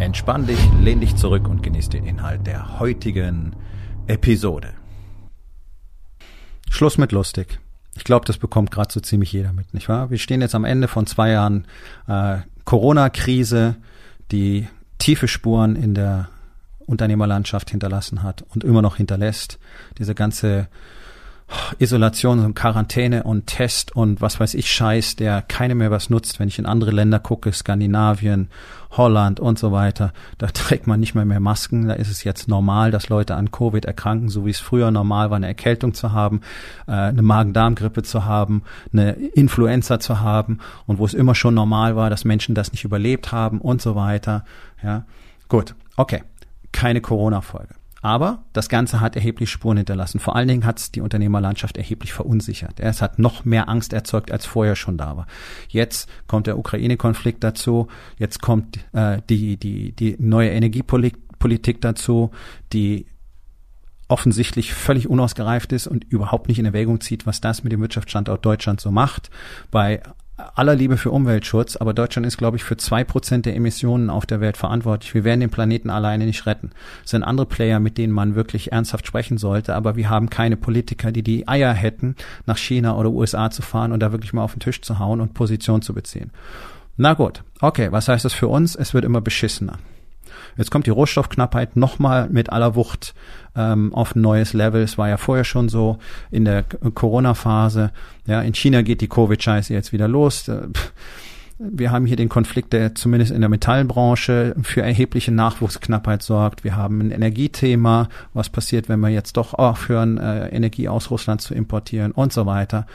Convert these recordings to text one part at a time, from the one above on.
Entspann dich, lehn dich zurück und genieß den Inhalt der heutigen Episode. Schluss mit lustig. Ich glaube, das bekommt gerade so ziemlich jeder mit, nicht wahr? Wir stehen jetzt am Ende von zwei Jahren äh, Corona-Krise, die tiefe Spuren in der Unternehmerlandschaft hinterlassen hat und immer noch hinterlässt. Diese ganze Isolation und Quarantäne und Test und was weiß ich Scheiß, der keine mehr was nutzt. Wenn ich in andere Länder gucke, Skandinavien, Holland und so weiter, da trägt man nicht mehr mehr Masken. Da ist es jetzt normal, dass Leute an Covid erkranken, so wie es früher normal war, eine Erkältung zu haben, äh, eine Magen-Darm-Grippe zu haben, eine Influenza zu haben und wo es immer schon normal war, dass Menschen das nicht überlebt haben und so weiter. Ja, gut, okay, keine Corona-Folge. Aber das Ganze hat erheblich Spuren hinterlassen. Vor allen Dingen hat es die Unternehmerlandschaft erheblich verunsichert. Es hat noch mehr Angst erzeugt, als vorher schon da war. Jetzt kommt der Ukraine-Konflikt dazu. Jetzt kommt äh, die, die, die neue Energiepolitik dazu, die offensichtlich völlig unausgereift ist und überhaupt nicht in Erwägung zieht, was das mit dem Wirtschaftsstandort Deutschland so macht. Bei aller Liebe für Umweltschutz, aber Deutschland ist, glaube ich, für zwei Prozent der Emissionen auf der Welt verantwortlich. Wir werden den Planeten alleine nicht retten. Es sind andere Player, mit denen man wirklich ernsthaft sprechen sollte, aber wir haben keine Politiker, die die Eier hätten, nach China oder USA zu fahren und da wirklich mal auf den Tisch zu hauen und Position zu beziehen. Na gut, okay, was heißt das für uns? Es wird immer beschissener. Jetzt kommt die Rohstoffknappheit nochmal mit aller Wucht ähm, auf ein neues Level. Es war ja vorher schon so in der Corona-Phase. Ja, in China geht die Covid-Scheiße jetzt wieder los. Äh, wir haben hier den Konflikt, der zumindest in der Metallbranche für erhebliche Nachwuchsknappheit sorgt. Wir haben ein Energiethema. Was passiert, wenn wir jetzt doch aufhören, äh, Energie aus Russland zu importieren und so weiter?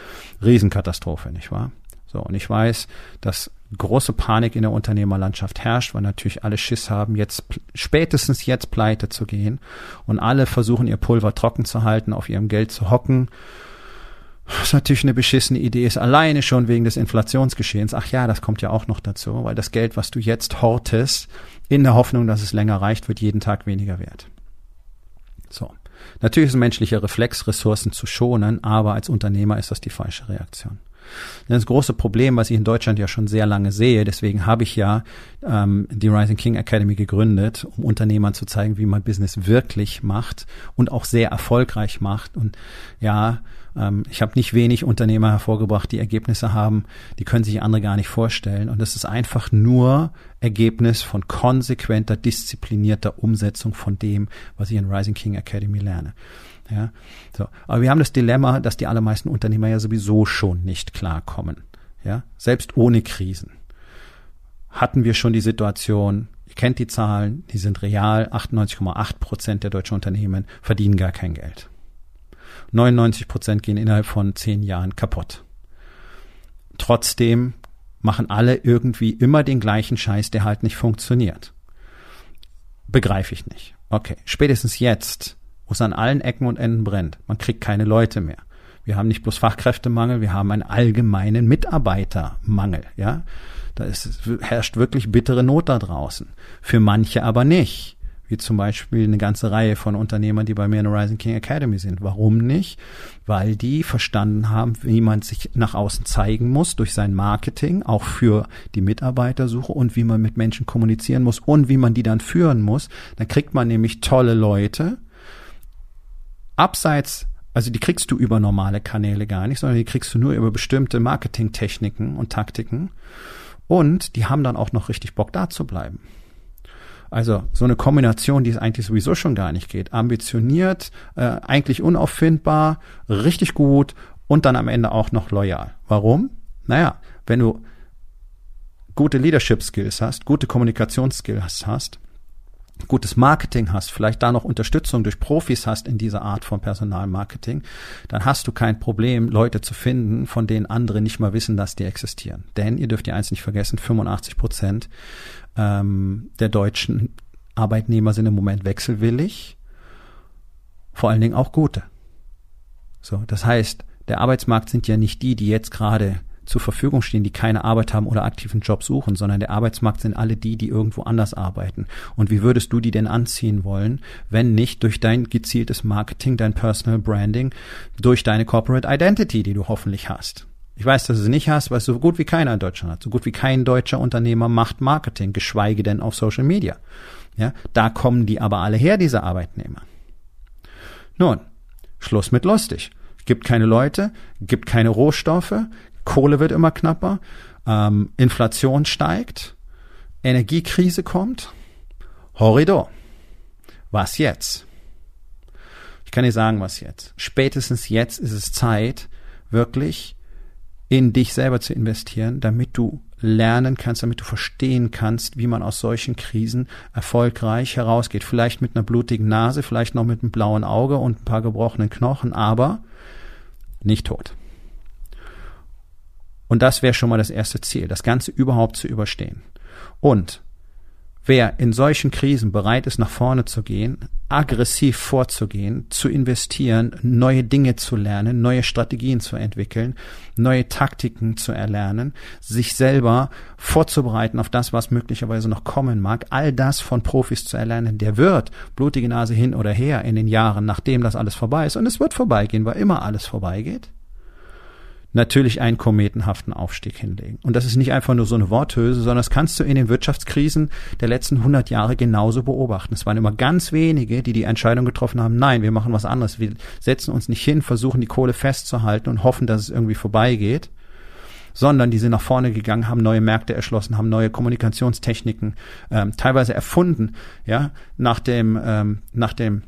Riesenkatastrophe, nicht wahr? So, und ich weiß, dass große Panik in der Unternehmerlandschaft herrscht, weil natürlich alle Schiss haben, jetzt spätestens jetzt pleite zu gehen und alle versuchen ihr Pulver trocken zu halten, auf ihrem Geld zu hocken. Was natürlich eine beschissene Idee ist, alleine schon wegen des Inflationsgeschehens. Ach ja, das kommt ja auch noch dazu, weil das Geld, was du jetzt hortest, in der Hoffnung, dass es länger reicht, wird jeden Tag weniger wert. So. Natürlich ist ein menschlicher Reflex, Ressourcen zu schonen, aber als Unternehmer ist das die falsche Reaktion. Das große Problem, was ich in Deutschland ja schon sehr lange sehe, deswegen habe ich ja ähm, die Rising King Academy gegründet, um Unternehmern zu zeigen, wie man Business wirklich macht und auch sehr erfolgreich macht. Und ja, ähm, ich habe nicht wenig Unternehmer hervorgebracht, die Ergebnisse haben, die können sich andere gar nicht vorstellen. Und das ist einfach nur Ergebnis von konsequenter, disziplinierter Umsetzung von dem, was ich in Rising King Academy lerne. Ja, so. Aber wir haben das Dilemma, dass die allermeisten Unternehmer ja sowieso schon nicht klarkommen. Ja, selbst ohne Krisen hatten wir schon die Situation, ihr kennt die Zahlen, die sind real, 98,8 Prozent der deutschen Unternehmen verdienen gar kein Geld. 99 Prozent gehen innerhalb von zehn Jahren kaputt. Trotzdem machen alle irgendwie immer den gleichen Scheiß, der halt nicht funktioniert. Begreife ich nicht. Okay, spätestens jetzt wo es an allen Ecken und Enden brennt. Man kriegt keine Leute mehr. Wir haben nicht bloß Fachkräftemangel, wir haben einen allgemeinen Mitarbeitermangel, ja. Da ist, herrscht wirklich bittere Not da draußen. Für manche aber nicht wie zum Beispiel eine ganze Reihe von Unternehmern, die bei mir in der Rising King Academy sind. Warum nicht? Weil die verstanden haben, wie man sich nach außen zeigen muss durch sein Marketing, auch für die Mitarbeitersuche und wie man mit Menschen kommunizieren muss und wie man die dann führen muss. Dann kriegt man nämlich tolle Leute, abseits, also die kriegst du über normale Kanäle gar nicht, sondern die kriegst du nur über bestimmte Marketingtechniken und Taktiken. Und die haben dann auch noch richtig Bock da zu bleiben. Also so eine Kombination, die es eigentlich sowieso schon gar nicht geht. Ambitioniert, äh, eigentlich unauffindbar, richtig gut und dann am Ende auch noch loyal. Warum? Naja, wenn du gute Leadership Skills hast, gute Kommunikationsskills hast, gutes Marketing hast, vielleicht da noch Unterstützung durch Profis hast in dieser Art von Personalmarketing, dann hast du kein Problem, Leute zu finden, von denen andere nicht mal wissen, dass die existieren. Denn ihr dürft ihr eins nicht vergessen, 85 Prozent ähm, der Deutschen Arbeitnehmer sind im Moment wechselwillig, vor allen Dingen auch gute. So, das heißt, der Arbeitsmarkt sind ja nicht die, die jetzt gerade zur Verfügung stehen, die keine Arbeit haben oder aktiven Job suchen, sondern der Arbeitsmarkt sind alle die, die irgendwo anders arbeiten. Und wie würdest du die denn anziehen wollen, wenn nicht durch dein gezieltes Marketing, dein Personal Branding, durch deine Corporate Identity, die du hoffentlich hast? Ich weiß, dass du sie nicht hast, weil so gut wie keiner in Deutschland hat. So gut wie kein deutscher Unternehmer macht Marketing, geschweige denn auf Social Media. Ja, da kommen die aber alle her, diese Arbeitnehmer. Nun, Schluss mit lustig. Gibt keine Leute, gibt keine Rohstoffe, Kohle wird immer knapper, ähm, Inflation steigt, Energiekrise kommt. Horridor. Was jetzt? Ich kann dir sagen, was jetzt. Spätestens jetzt ist es Zeit, wirklich in dich selber zu investieren, damit du lernen kannst, damit du verstehen kannst, wie man aus solchen Krisen erfolgreich herausgeht. Vielleicht mit einer blutigen Nase, vielleicht noch mit einem blauen Auge und ein paar gebrochenen Knochen, aber nicht tot. Und das wäre schon mal das erste Ziel, das Ganze überhaupt zu überstehen. Und wer in solchen Krisen bereit ist, nach vorne zu gehen, aggressiv vorzugehen, zu investieren, neue Dinge zu lernen, neue Strategien zu entwickeln, neue Taktiken zu erlernen, sich selber vorzubereiten auf das, was möglicherweise noch kommen mag, all das von Profis zu erlernen, der wird blutige Nase hin oder her in den Jahren, nachdem das alles vorbei ist. Und es wird vorbeigehen, weil immer alles vorbeigeht natürlich einen kometenhaften Aufstieg hinlegen. Und das ist nicht einfach nur so eine Worthülse, sondern das kannst du in den Wirtschaftskrisen der letzten 100 Jahre genauso beobachten. Es waren immer ganz wenige, die die Entscheidung getroffen haben, nein, wir machen was anderes. Wir setzen uns nicht hin, versuchen die Kohle festzuhalten und hoffen, dass es irgendwie vorbeigeht sondern die sind nach vorne gegangen, haben neue Märkte erschlossen, haben neue Kommunikationstechniken ähm, teilweise erfunden, ja, nach dem ähm, nach dem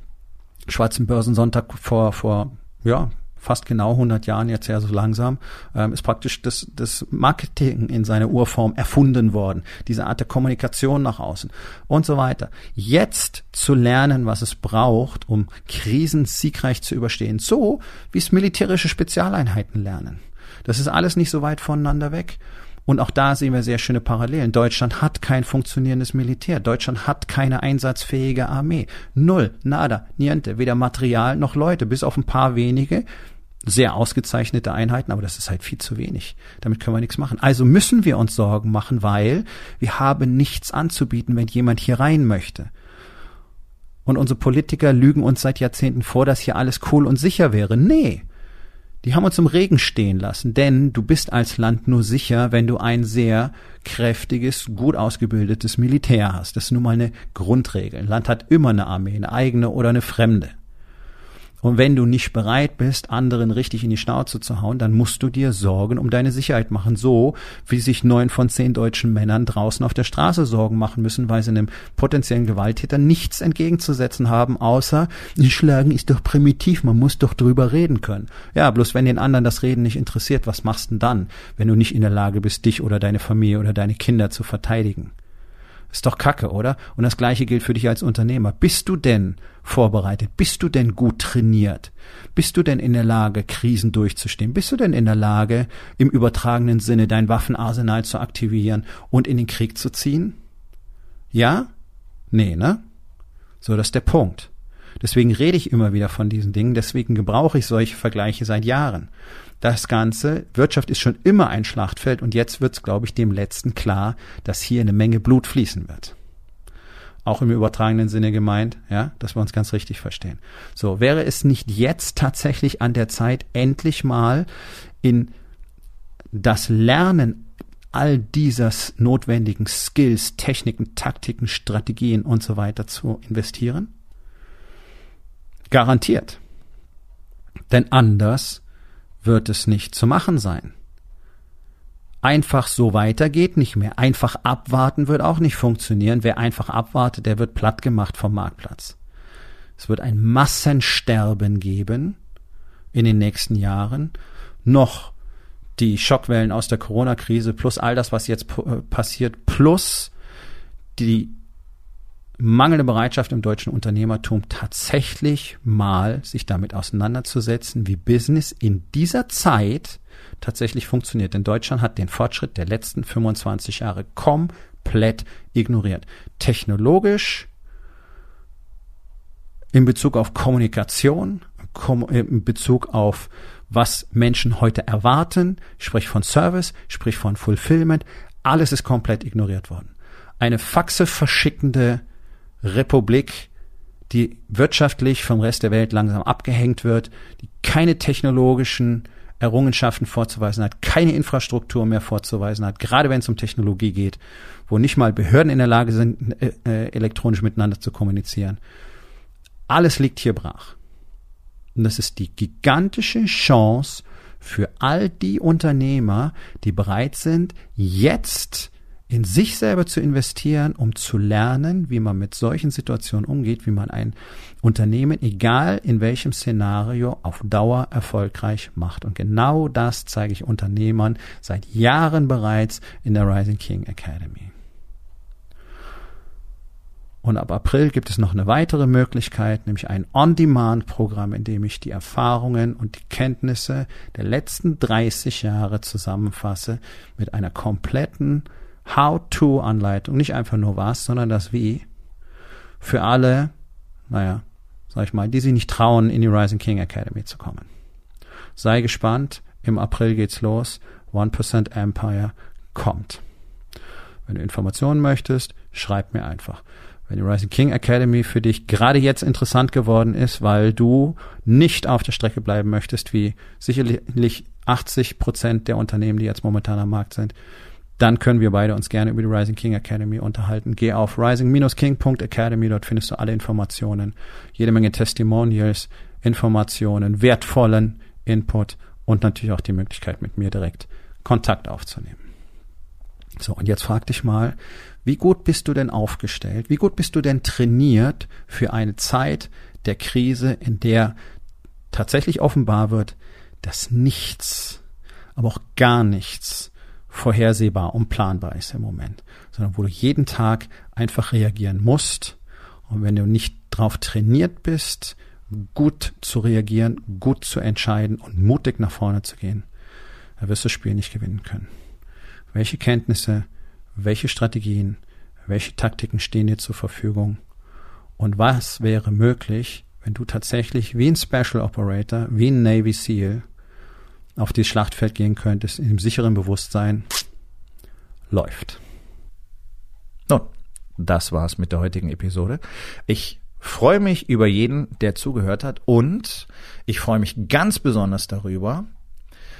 schwarzen Börsensonntag vor vor ja fast genau 100 Jahren, jetzt ja so langsam, ähm, ist praktisch das, das Marketing in seiner Urform erfunden worden. Diese Art der Kommunikation nach außen und so weiter. Jetzt zu lernen, was es braucht, um Krisen siegreich zu überstehen. So, wie es militärische Spezialeinheiten lernen. Das ist alles nicht so weit voneinander weg. Und auch da sehen wir sehr schöne Parallelen. Deutschland hat kein funktionierendes Militär. Deutschland hat keine einsatzfähige Armee. Null, nada, niente. Weder Material noch Leute, bis auf ein paar wenige sehr ausgezeichnete Einheiten, aber das ist halt viel zu wenig. Damit können wir nichts machen. Also müssen wir uns Sorgen machen, weil wir haben nichts anzubieten, wenn jemand hier rein möchte. Und unsere Politiker lügen uns seit Jahrzehnten vor, dass hier alles cool und sicher wäre. Nee, die haben uns im Regen stehen lassen, denn du bist als Land nur sicher, wenn du ein sehr kräftiges, gut ausgebildetes Militär hast. Das ist nun mal eine Grundregel. Ein Land hat immer eine Armee, eine eigene oder eine fremde. Und wenn du nicht bereit bist, anderen richtig in die Schnauze zu hauen, dann musst du dir Sorgen um deine Sicherheit machen. So wie sich neun von zehn deutschen Männern draußen auf der Straße Sorgen machen müssen, weil sie einem potenziellen Gewalttäter nichts entgegenzusetzen haben, außer Schlagen ist doch primitiv, man muss doch drüber reden können. Ja, bloß wenn den anderen das Reden nicht interessiert, was machst du denn dann, wenn du nicht in der Lage bist, dich oder deine Familie oder deine Kinder zu verteidigen? Ist doch Kacke, oder? Und das Gleiche gilt für dich als Unternehmer. Bist du denn vorbereitet? Bist du denn gut trainiert? Bist du denn in der Lage, Krisen durchzustehen? Bist du denn in der Lage, im übertragenen Sinne dein Waffenarsenal zu aktivieren und in den Krieg zu ziehen? Ja? Nee, ne? So, das ist der Punkt. Deswegen rede ich immer wieder von diesen Dingen, deswegen gebrauche ich solche Vergleiche seit Jahren das Ganze, Wirtschaft ist schon immer ein Schlachtfeld und jetzt wird es, glaube ich, dem Letzten klar, dass hier eine Menge Blut fließen wird. Auch im übertragenen Sinne gemeint, ja, dass wir uns ganz richtig verstehen. So, wäre es nicht jetzt tatsächlich an der Zeit, endlich mal in das Lernen all dieser notwendigen Skills, Techniken, Taktiken, Strategien und so weiter zu investieren? Garantiert. Denn anders wird es nicht zu machen sein. Einfach so weiter geht nicht mehr. Einfach abwarten wird auch nicht funktionieren. Wer einfach abwartet, der wird platt gemacht vom Marktplatz. Es wird ein Massensterben geben in den nächsten Jahren. Noch die Schockwellen aus der Corona-Krise plus all das, was jetzt äh, passiert, plus die mangelnde Bereitschaft im deutschen Unternehmertum tatsächlich mal sich damit auseinanderzusetzen, wie Business in dieser Zeit tatsächlich funktioniert. Denn Deutschland hat den Fortschritt der letzten 25 Jahre komplett ignoriert. Technologisch in Bezug auf Kommunikation, in Bezug auf was Menschen heute erwarten, sprich von Service, sprich von Fulfillment, alles ist komplett ignoriert worden. Eine Faxe verschickende Republik, die wirtschaftlich vom Rest der Welt langsam abgehängt wird, die keine technologischen Errungenschaften vorzuweisen hat, keine Infrastruktur mehr vorzuweisen hat, gerade wenn es um Technologie geht, wo nicht mal Behörden in der Lage sind, äh, äh, elektronisch miteinander zu kommunizieren. Alles liegt hier brach. Und das ist die gigantische Chance für all die Unternehmer, die bereit sind, jetzt in sich selber zu investieren, um zu lernen, wie man mit solchen Situationen umgeht, wie man ein Unternehmen, egal in welchem Szenario, auf Dauer erfolgreich macht. Und genau das zeige ich Unternehmern seit Jahren bereits in der Rising King Academy. Und ab April gibt es noch eine weitere Möglichkeit, nämlich ein On-Demand-Programm, in dem ich die Erfahrungen und die Kenntnisse der letzten 30 Jahre zusammenfasse mit einer kompletten How-to-Anleitung. Nicht einfach nur was, sondern das Wie. Für alle, naja, sag ich mal, die sich nicht trauen, in die Rising King Academy zu kommen. Sei gespannt. Im April geht's los. 1% Empire kommt. Wenn du Informationen möchtest, schreib mir einfach wenn die Rising King Academy für dich gerade jetzt interessant geworden ist, weil du nicht auf der Strecke bleiben möchtest, wie sicherlich 80 Prozent der Unternehmen, die jetzt momentan am Markt sind, dann können wir beide uns gerne über die Rising King Academy unterhalten. Geh auf rising-king.academy, dort findest du alle Informationen, jede Menge Testimonials, Informationen, wertvollen Input und natürlich auch die Möglichkeit, mit mir direkt Kontakt aufzunehmen. So, und jetzt frag dich mal, wie gut bist du denn aufgestellt? Wie gut bist du denn trainiert für eine Zeit der Krise, in der tatsächlich offenbar wird, dass nichts, aber auch gar nichts vorhersehbar und planbar ist im Moment, sondern wo du jeden Tag einfach reagieren musst. Und wenn du nicht darauf trainiert bist, gut zu reagieren, gut zu entscheiden und mutig nach vorne zu gehen, dann wirst du das Spiel nicht gewinnen können. Welche Kenntnisse, welche Strategien, welche Taktiken stehen dir zur Verfügung und was wäre möglich, wenn du tatsächlich wie ein Special Operator, wie ein Navy SEAL auf das Schlachtfeld gehen könntest, in dem sicheren Bewusstsein, läuft. Nun, das war's mit der heutigen Episode. Ich freue mich über jeden, der zugehört hat und ich freue mich ganz besonders darüber,